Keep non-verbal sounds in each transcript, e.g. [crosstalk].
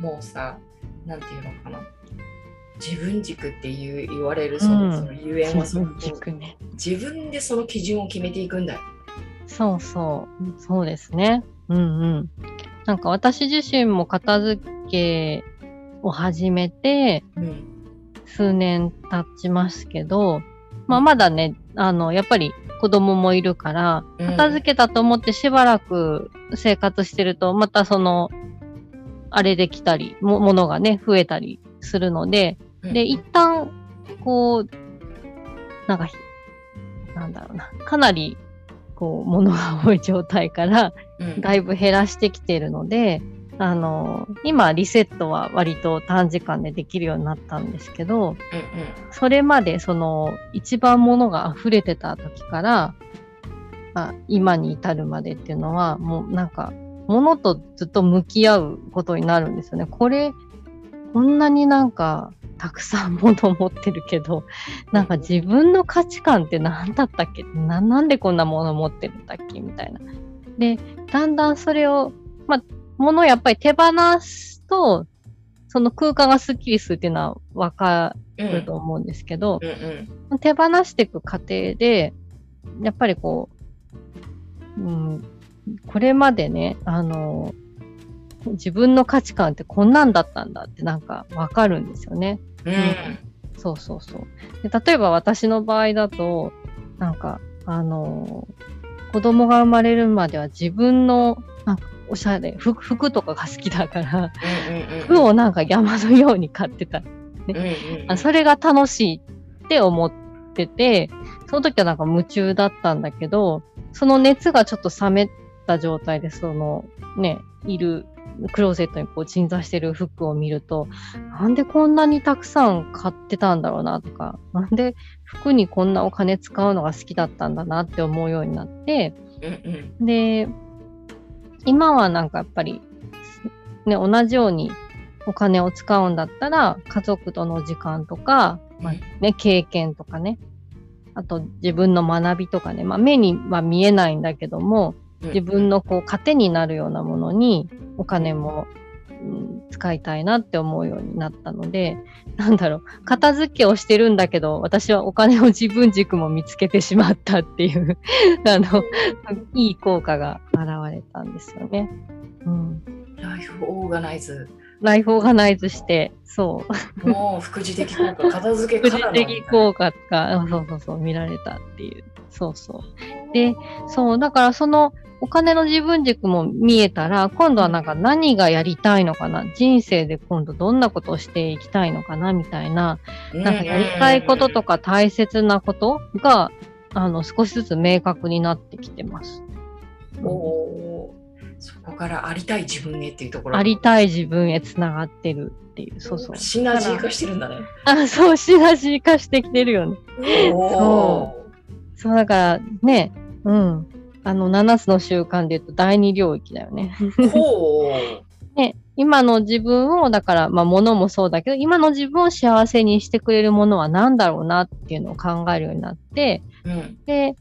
もうさなんていうのかな自分軸っていう言われるその,、うんそのゆえんはその自分でその基準を決めていくんだよ。そうそう。そうですね。うんうん。なんか私自身も片付けを始めてうん数年経ちますけど、まあまだね、あの、やっぱり子供もいるから、うん片付けたと思ってしばらく生活してると、またその、あれできたり、も、ものがね、増えたりするので、で、一旦、こう、なんかひ、なんだろうな、かなり、こう、物が多い状態から、うん。だいぶ減らしてきているので、あの、今、リセットは割と短時間でできるようになったんですけど、うん。それまで、その、一番物が溢れてた時から、あ今に至るまでっていうのは、もうなんか、物とずっと向き合うことになるんですよね。これ、こんなになんか、たくさん物を持ってるけど、なんか自分の価値観って何だったっけ？ななんでこんなもの持ってるんだっけ？みたいな。で、だんだんそれを、まあ、物をやっぱり手放すと、その空間がスッキリするっていうのはわかうんると思うんですけど、うんうん。手放していく過程で、やっぱりこう、うん、これまでね、あの、自分の価値観ってこんなんだったんだってなんかわかるんですよね。うんそうそうそう。で例えば私の場合だと、なんか、あの子供が生まれるまでは自分の、なんかおしゃれ、服服とかが好きだから、うんうん服をなんか山のように買ってた。うんうんあそれが楽しいって思ってて、その時はなんか夢中だったんだけど、その熱がちょっと冷めた状態で、そのね、いるクローゼットにこう鎮座してる服を見ると、なんでこんなにたくさん買ってたんだろうなとか、なんで服にこんなお金使うのが好きだったんだなって思うようになって、うんうん。で、今はなんかやっぱり、ね、同じようにお金を使うんだったら、家族との時間とか、まあね、経験とかね、あと自分の学びとかね、まあ目には見えないんだけども、自分のこう糧になるようなものにお金も、うん使いたいなって思うようになったので、なんだろう、片付けをしてるんだけど、私はお金の自分軸も見つけてしまったっていう、[laughs] あの、いい効果が現れたんですよね。うん。ライフオーガナイズライフオーガナイズして、そう、もう副次的効果片付け副からの次的効果が、うんそうそうそう、見られたっていう。そうそう。で、そう、だからそのお金の自分軸も見えたら、今度はなんか何がやりたいのかな、人生で今度どんなことをしていきたいのかな、みたいな、なんかやりたいこととか大切なことが、あの、少しずつ明確になってきてます。おそこからありたい自分へっていうところ。ありたい自分へつながってるっていう、そうそう。シナジー化してるんだね。あ、そう、シナジー化してきてるよね。おそう、だからね、うん。あの、7つの習慣で言うと第二領域だよね。[laughs] [laughs] ね、今の自分を、だから、まあ、物もそうだけど、今の自分を幸せにしてくれるものは何だろうなっていうのを考えるようになって、ううん。で、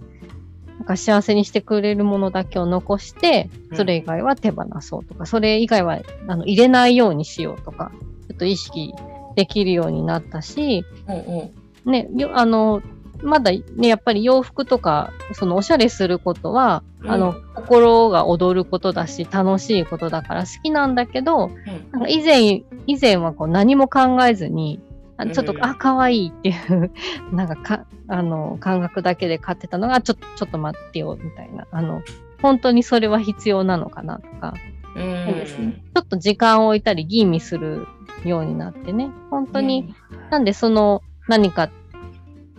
なんか幸せにしてくれるものだけを残して、うん。それ以外は手放そうとか、それ以外はあの入れないようにしようとか、ちょっと意識できるようになったし、うんうん。ね、よあの、まだね、やっぱり洋服とか、そのおしゃれすることは、あの、心が躍ることだし、楽しいことだから好きなんだけど、うんなんか以前、以前はこう何も考えずに、あちょっと、うんあ、可愛いっていう、[laughs] なんかか、あの、感覚だけで買ってたのが、ちょっと、ちょっと待ってよ、みたいな。あの、本当にそれは必要なのかなとか、うんそうですね。ちょっと時間を置いたり吟味するようになってね。本当に、なんでその何か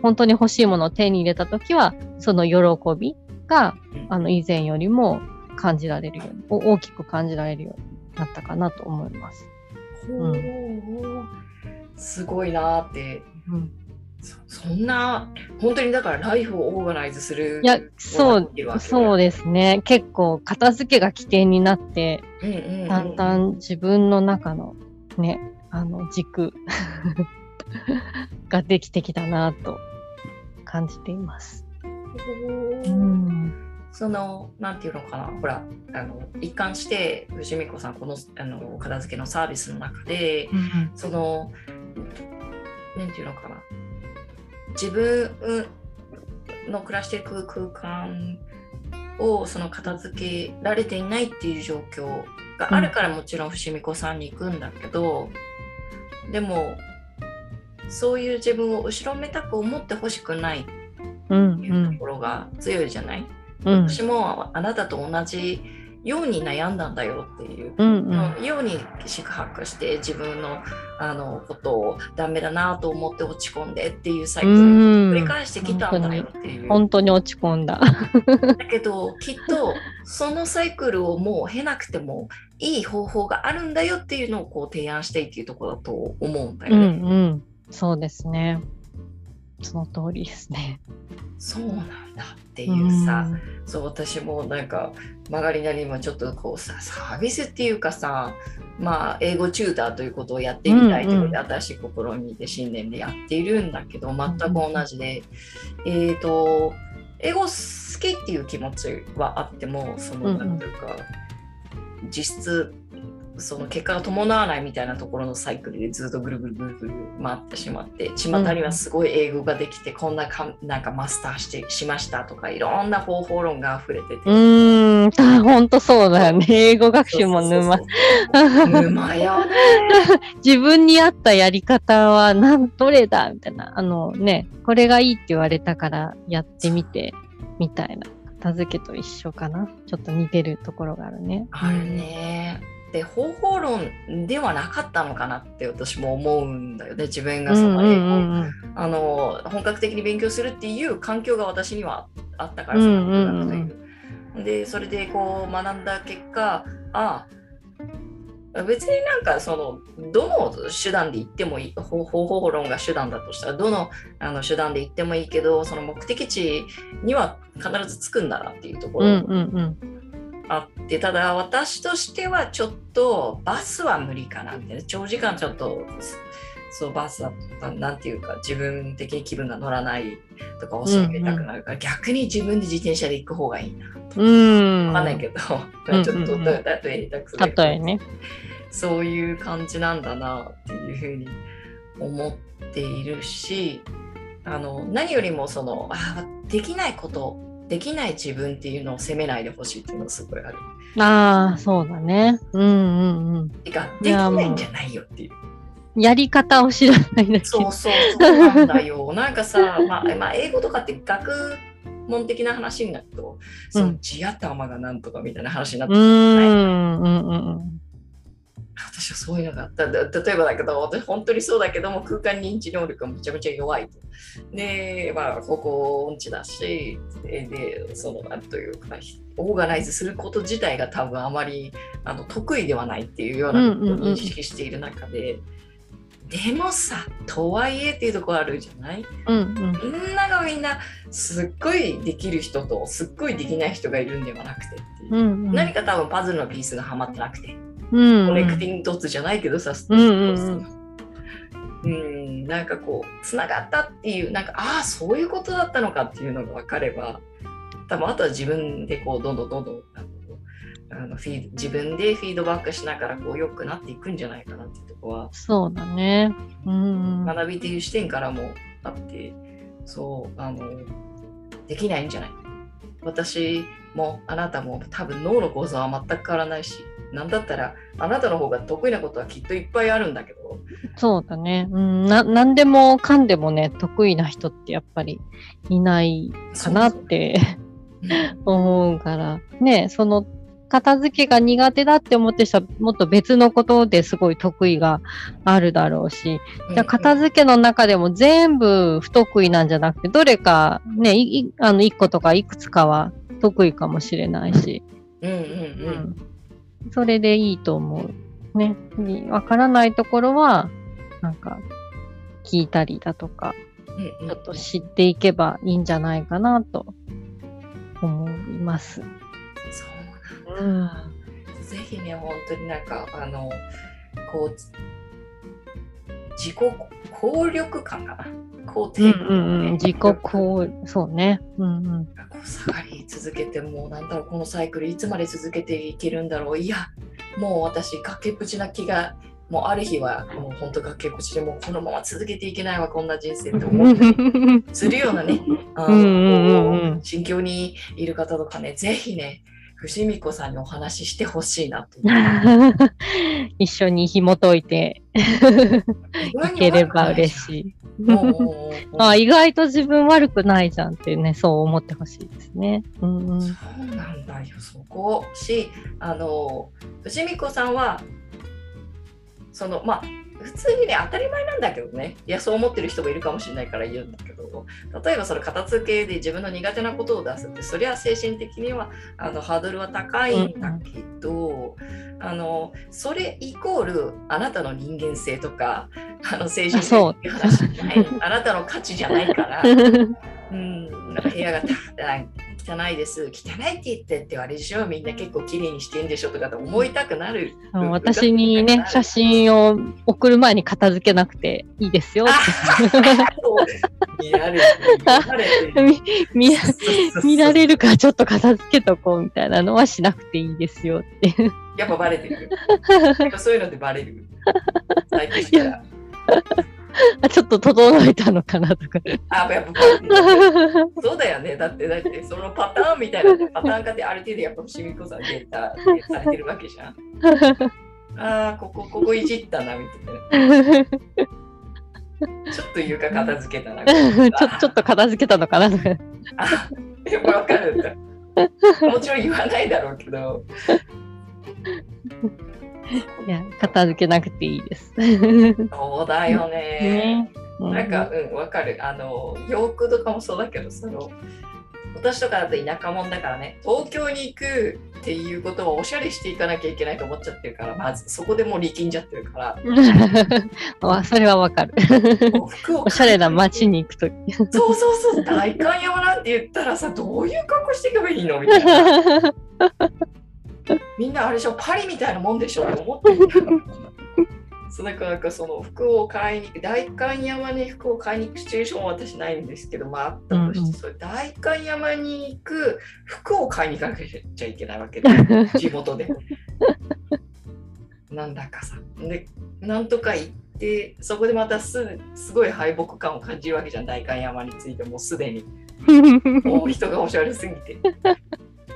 本当に欲しいものを手に入れたときは、その喜びが、あの以前よりも感じられるように、お大きく感じられるようになったかなと思います。ほう。すごいなーって。うん、そそんな本当にだからライフをオーガナイズするいや、そう、そうでですね。結構、片付けが起点になって、す、うんうんうん。だんだん自分の中のね、あの軸ができてきたなと感じています。うん。そのなんていうのかなほらあの一貫して藤美子さんこのあの片付けのサービスの中でそのなんていうのかな自分の暮らしている空間をその片付けられていないっていう状況があるからもちろん伏見子さんに行くんだけど、でもそういう自分を後ろめたく思ってほしくないっうんていうところが強いじゃない、うん私もあなたと同じように悩んだんだよっていう、うんうんように四苦八苦して自分のあのことをダメだなと思って落ち込んでっていうサイクルを繰り返してきたんだよっていう。本当に落ち込んだ。だけどきっとそのサイクルをもう経なくてもいい方法があるんだよっていうのをこう提案してっていうところだと思うんだようんね。うん。そうですね。その通りですね。そうなんだっていうさ、うんそう私もなんか曲がりなりにもちょっとこうさサービスっていうかさまあ英語チューターということをやってみたいということで、うん新しい試みで新年でやっているんだけど全く同じで、えっ、と英語好きっていう気持ちはあってもそのうんうん。なんていうか、実質その結果が伴わないみたいなところのサイクルでずっとぐるぐるぐるぐる回ってしまって巷にはすごい英語ができて、こんなかなんかマスターしてしましたとかいろんな方法論が溢れてて。うん、本当そうだよね。英語学習も沼。そうそうそう沼よね。自分に合ったやり方はなんどれだみたいな。あのね、これがいいって言われたからやってみて、みたいな。片付けと一緒かな。ちょっと似てるところがあるね。あるね。で方法論ではなかったのかなって私も思うんだよね。自分がその英語、あの本格的に勉強するっていう環境が私にはあったからそうなん。だという。でそれでこう学んだ結果あ別になんかそのどの手段で言ってもいい方法論が手段だとしたらどのあの手段で言ってもいいけどその目的地には必ず着くんだなっていうところ、うんうんうんあってただ私としてはちょっとバスは無理かなみたいな長時間ちょっとそうバスはなんていうか自分的に気分が乗らないとか教えたくなるから、逆に自分で自転車で行く方がいいなとうん。わかんないけど、うんうんちょっと例えたくする例えね。そういう感じなんだなっていうふうに思っているしあの何よりもそのあできないことできない自分っていうのを責めないでほしいっていうのがすごいある。ああ、そうだね。うんうんうん。てかできないんじゃないよっていう。やり方を知らないだけ。そうそうそうなんだよ。[laughs] なんかさ、まあ、まあ、英語とかって学問的な話になると、その地頭がなんとかみたいな話になってうくるじゃないんうんうんうん。私はそういうのがあった。だ例えばだけど、私本当にそうだけども、空間認知能力がめちゃめちゃ弱いと。で、まあ、ここ音痴だし、で、でその、なんというか、オーガナイズすること自体が多分あまりあの得意ではないっていうようなことを認識している中で、でもさ、とはいえっていうところあるじゃない？うんうん。みんながみんなすっごいできる人とすっごいできない人がいるんではなくてっていう、うんうん。何か多分パズルのピースがはまってなくて、うん。コネクティングドッツじゃないけどさ、うんうんなんかこうつながったっていうなんかああそういうことだったのかっていうのが分かれば多分あとは自分でこうどんどんどんどんあのフィー自分でフィードバックしながらこう良くなっていくんじゃないかなっていうところはそうだね。うんうん。学びっていう視点からもあってそうあのできないんじゃない？私もあなたも多分脳の構造は全く変わらないし何だったらあなたの方が得意なことはきっといっぱいあるんだけど。そうだね。うん、な、なんでもかんでもね、得意な人ってやっぱりいないかなって [laughs] 思うから、ね、その、片付けが苦手だって思ってる人はもっと別のことですごい得意があるだろうし、じゃあ片付けの中でも全部不得意なんじゃなくて、どれかね、いいあの、一個とかいくつかは得意かもしれないし、うんうんうん。それでいいと思う。ね。わからないところは、なんか、聞いたりだとか、うんうんちょっと知っていけばいいんじゃないかなと思います。そうなんだ。ぜひね、本当になんか、あの、こう、自己効力感かな。肯定うん感、うんうん。自己こう、そうね。うんうん。下がり続けてもうなんだろうこのサイクルいつまで続けていけるんだろう。いやもう私崖っぷちな気がもうある日はもう本当崖っぷちでもうこのまま続けていけないわこんな人生って思ったり [laughs] するようなねあの心境にいる方とかねぜひね伏見子さんにお話ししてほしいなと [laughs] 一緒に紐解いていければ嬉しい。あ意外と自分悪くないじゃんってね、そう思ってほしいですね。うんうん。そうなんだよ、そこし、あの、藤美子さんは、その、まあ、普通にね、当たり前なんだけどね、いや、そう思ってる人もいるかもしれないから言うんだけど、例えばその片付けで自分の苦手なことを出すって、そりゃ精神的にはあのハードルは高いんだけど、あの、それイコール、あなたの人間性とか、あの精神あそう的な話じゃない、あなたの価値じゃないから、[laughs] うん、なんか部屋がた汚いです。汚いって言ってってあれでしょみんな結構綺麗にしてんでしょとかって思いたくなる。あの私にね、写真を送る前に片付けなくていいですよ。見られて [laughs] 見られるからちょっと片付けとこうみたいなのはしなくていいですよって。やっぱバレてる。[laughs] そういうのってバレる。最近から。あちょっと整えたのかなとか。あ、やっぱ。[laughs] そうだよね。だって、だって、そのパターンみたいな、パターン化ってある程度やっぱ伏見子さんデータでされてるわけじゃん。ああ、ここ、ここいじったな、みたいな。ちょっと床片付けたな。[laughs] ちょちょっと片付けたのかなとか。あ、でもわかるんだ。もちろん言わないだろうけど。[laughs] いや、片付けなくていいです。[laughs] そうだよね。ねなんか、うん、わかる。あの、洋服とかもそうだけど、その、私とかだと田舎者だからね、東京に行くっていうことはおしゃれしていかなきゃいけないと思っちゃってるから、まずそこでもう力んじゃってるから、[laughs] あそれはわかる。服をおしゃれな街に行くとき。そうそうそう、代官山なんて言ったらさ、どういう格好していけばいいの？みたいな。みんなあれでしょ、パリみたいなもんでしょって思ってる。そうだからなんかその服を買いに行く、代官山に服を買いに行くシチュエーションは私ないんですけど、まああったとして、うんうんそれ代官山に行く服を買いに行かなきゃいけないわけで、[laughs] 地元で。なんだかさ。で、なんとか行って、そこでまたすすごい敗北感を感じるわけじゃん、代官山についてもうすでに。[laughs] もう人がおしゃれすぎて。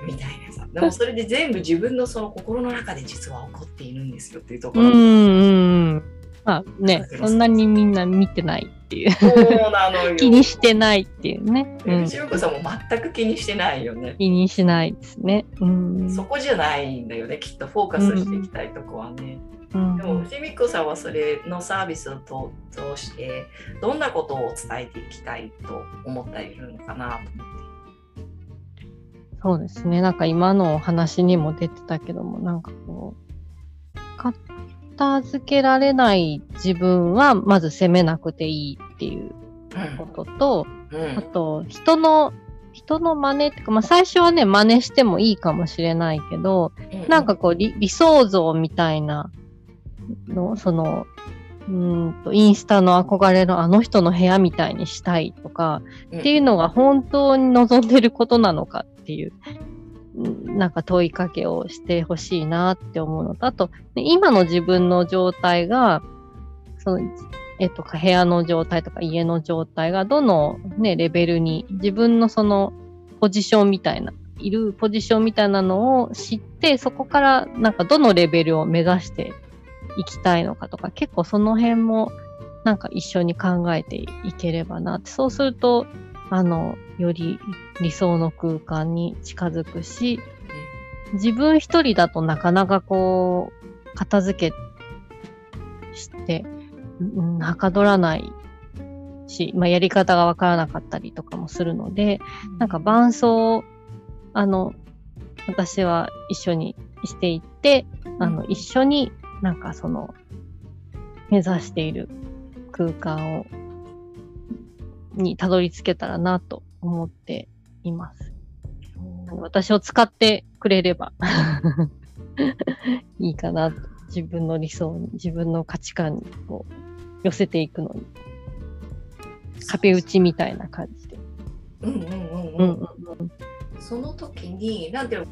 みたいなさ。でもそれで全部自分のその心の中で実は起こっているんですよっていうところ。うんうん。まあね、そんなにみんな見てないっていう。そうなのよ。気にしてないっていうね。うん、藤子さんも全く気にしてないよね。気にしないですね。うん。そこじゃないんだよね、きっとフォーカスしていきたいとこはね。うんでも藤美子さんはそれのサービスを通してどんなことを伝えていきたいと思ったりするのかなと思って。そうですね。なんか今のお話にも出てたけども、なんかこう、片付けられない自分はまず責めなくていいっていうことと、うん。あと、人の、人の真似ってか、まあ最初はね、真似してもいいかもしれないけど、うん。なんかこう理、理想像みたいなの、その、うーんと、インスタの憧れのあの人の部屋みたいにしたいとか、っていうのが本当に望んでることなのかっていう、なんか問いかけをしてほしいなって思うのと、あと、今の自分の状態が、その、えっと、部屋の状態とか家の状態がどのね、レベルに自分のそのポジションみたいな、いるポジションみたいなのを知って、そこからなんかどのレベルを目指していきたいのかとか、結構その辺もなんか一緒に考えていければなって。そうすると、あの、より理想の空間に近づくし、自分一人だとなかなかこう、片付けして、うんはかどらないし、まあ、やり方がわからなかったりとかもするので、なんか伴奏、あの、私は一緒にしていって、あの、一緒になんかその、目指している空間を、にたどり着けたらなと思っています。私を使ってくれれば [laughs] いいかな自分の理想に、自分の価値観にこう寄せていくのに。壁打ちみたいな感じで。うんうんうんうん。うんうんうん、その時に、なんていうの？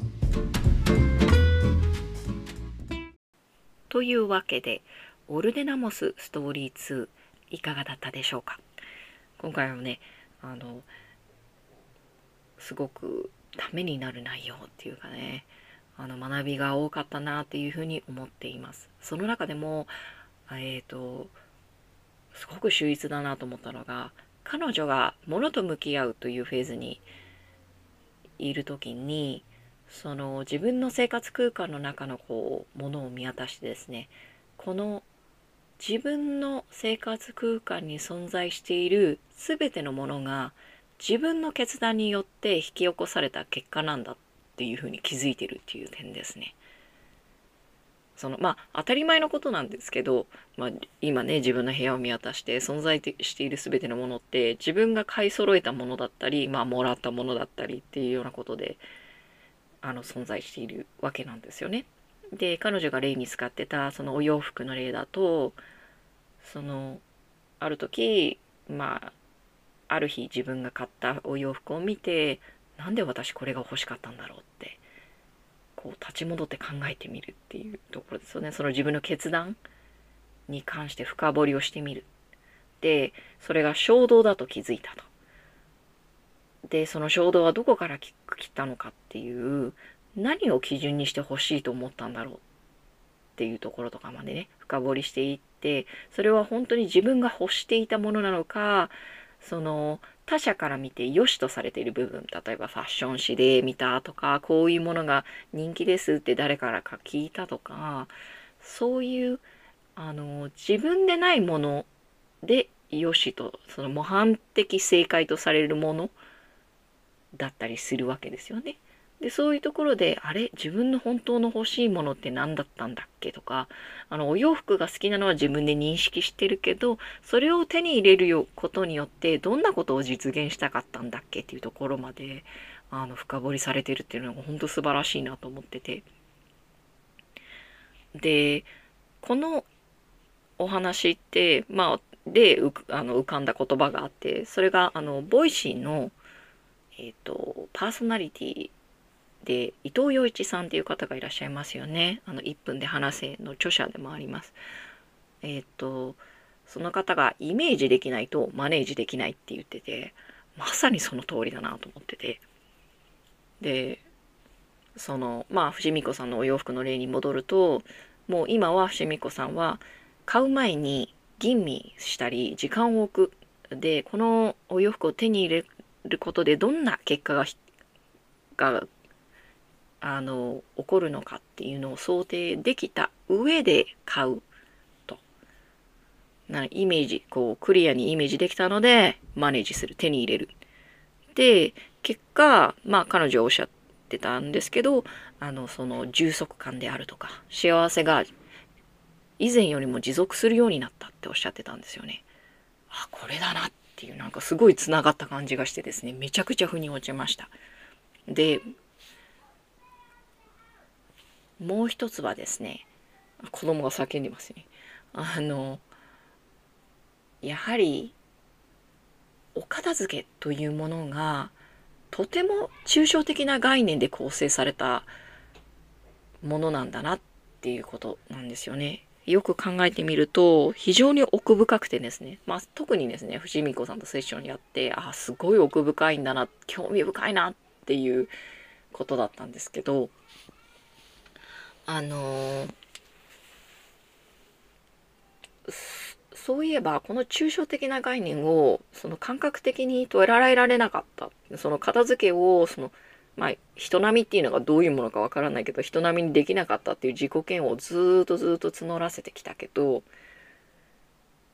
というわけで、オルデナモスストーリー2いかがだったでしょうか？今回はね、あの、すごくためになる内容っていうかね、あの学びが多かったなっていうふうに思っています。その中でも、えっ、ー、と、すごく秀逸だなと思ったのが、彼女が物と向き合うというフェーズにいる時に、その自分の生活空間の中のこうものを見渡してですねこの自分の生活空間に存在している全てのものが自分の決断によって引き起こされた結果なんだっていうふうに気づいてるっていう点ですね。そのまあ当たり前のことなんですけど、まあ、今ね自分の部屋を見渡して存在している全てのものって自分が買い揃えたものだったり、まあ、もらったものだったりっていうようなことであの存在しているわけなんですよね。で彼女が例に使ってたそのお洋服の例だとそのある時まあある日自分が買ったお洋服を見てなんで私これが欲しかったんだろうってこう立ち戻って考えてみるっていうところですよね。その自分の決断に関して深掘りをしてみる。でそれが衝動だと気づいたと。で、その衝動はどこから来たのかっていう、何を基準にしてほしいと思ったんだろうっていうところとかまでね、深掘りしていって、それは本当に自分が欲していたものなのか、その他者から見て良しとされている部分、例えばファッション誌で見たとか、こういうものが人気ですって誰からか聞いたとか、そういう、あの、自分でないもので良しと、その模範的正解とされるものだったりするわけですよね。でそういうところであれ？自分の本当の欲しいものって何だったんだっけ？とかあのお洋服が好きなのは自分で認識してるけどそれを手に入れることによってどんなことを実現したかったんだっけ？っていうところまであの深掘りされてるっていうのが本当素晴らしいなと思ってて。でこのお話ってまあであの浮かんだ言葉があってそれがあの Voicy の「えっ、ー、と、パーソナリティで伊藤羊一さんっていう方がいらっしゃいますよね。あの、1分で話せの著者でもあります。えっ、ー、と、その方がイメージできないとマネージできないって言ってて、まさにその通りだなと思ってて。で、その、まあ、伏見子さんのお洋服の例に戻ると、もう今は伏見子さんは買う前に吟味したり時間を置く。で、このお洋服を手に入れることでどんな結果ががあの起こるのかっていうのを想定できた上で買うと。なイメージ、こうクリアにイメージできたのでマネージする、手に入れる。で、結果、まあ彼女はおっしゃってたんですけど、あの、その充足感であるとか、幸せが以前よりも持続するようになったっておっしゃってたんですよね。あ、これだなっていうなんかすごいつながった感じがしてですねめちゃくちゃ腑に落ちましたでもう一つはですね子供が叫んでますねあのやはりお片付けというものがとても抽象的な概念で構成されたものなんだなっていうことなんですよね。よく考えてみると、非常に奥深くてですね、まあ、特にですね、伏見子さんとセッションやってあ、あ、すごい奥深いんだな、興味深いなっていうことだったんですけど、あの、そういえば、この抽象的な概念を、その感覚的に捉えられなかった。その片付けを、その、まあ、人並みっていうのがどういうものかわからないけど、人並みにできなかったっていう自己嫌悪をずっとずっと募らせてきたけど、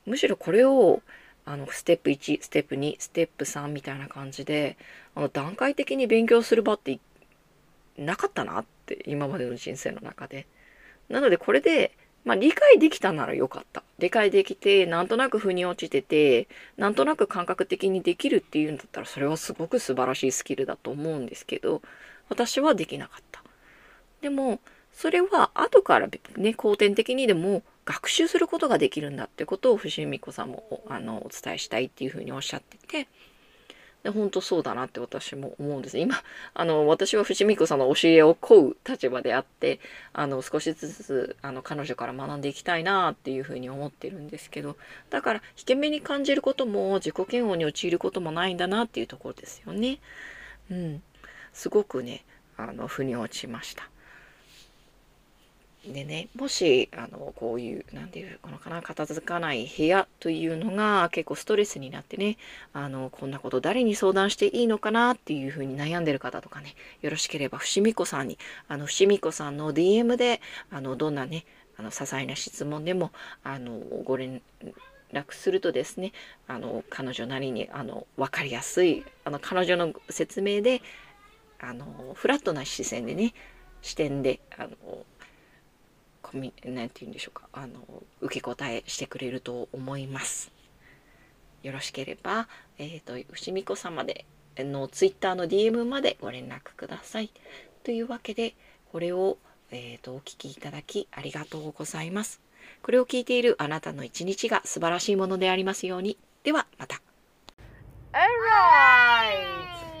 むしろこれを、あの、ステップ1、ステップ2、ステップ3みたいな感じで、あの、段階的に勉強する場ってなかったなって今までの人生の中で。なのでこれで、まあ、理解できたならよかった。理解できて、なんとなく腑に落ちてて、なんとなく感覚的にできるっていうんだったら、それはすごく素晴らしいスキルだと思うんですけど、私はできなかった。でも、それは後からね、後天的にでも学習することができるんだってことを伏見子さんもあのお伝えしたいっていうふうにおっしゃってて、で本当そうだなって私も思うんです今あの私は伏見子さんの教えを請う立場であってあの少しずつあの彼女から学んでいきたいなっていうふうに思ってるんですけどだから引け目に感じることも自己嫌悪に陥ることもないんだなっていうところですよね。うん、すごくねあの腑に落ちました。でね、もし、あの、こういう、なんていうのかな、片付かない部屋というのが結構ストレスになってね、あの、こんなこと誰に相談していいのかなっていうふうに悩んでる方とかね、よろしければ、伏見子さんに、あの、伏見子さんの DM で、あの、どんなね、あの、些細な質問でも、あの、ご連絡するとですね、あの、彼女なりに、あの、わかりやすい、あの、彼女の説明で、あの、フラットな視線でね、視点で、あの、コミなんて言うんでしょうかあの受け答えしてくれると思いますよろしければえっ、ー、と伏見子様でのツイッターの DM までご連絡くださいというわけでこれをえーと、お聞きいただきありがとうございます。これを聞いているあなたの一日が素晴らしいものでありますように。ではまた。Alright!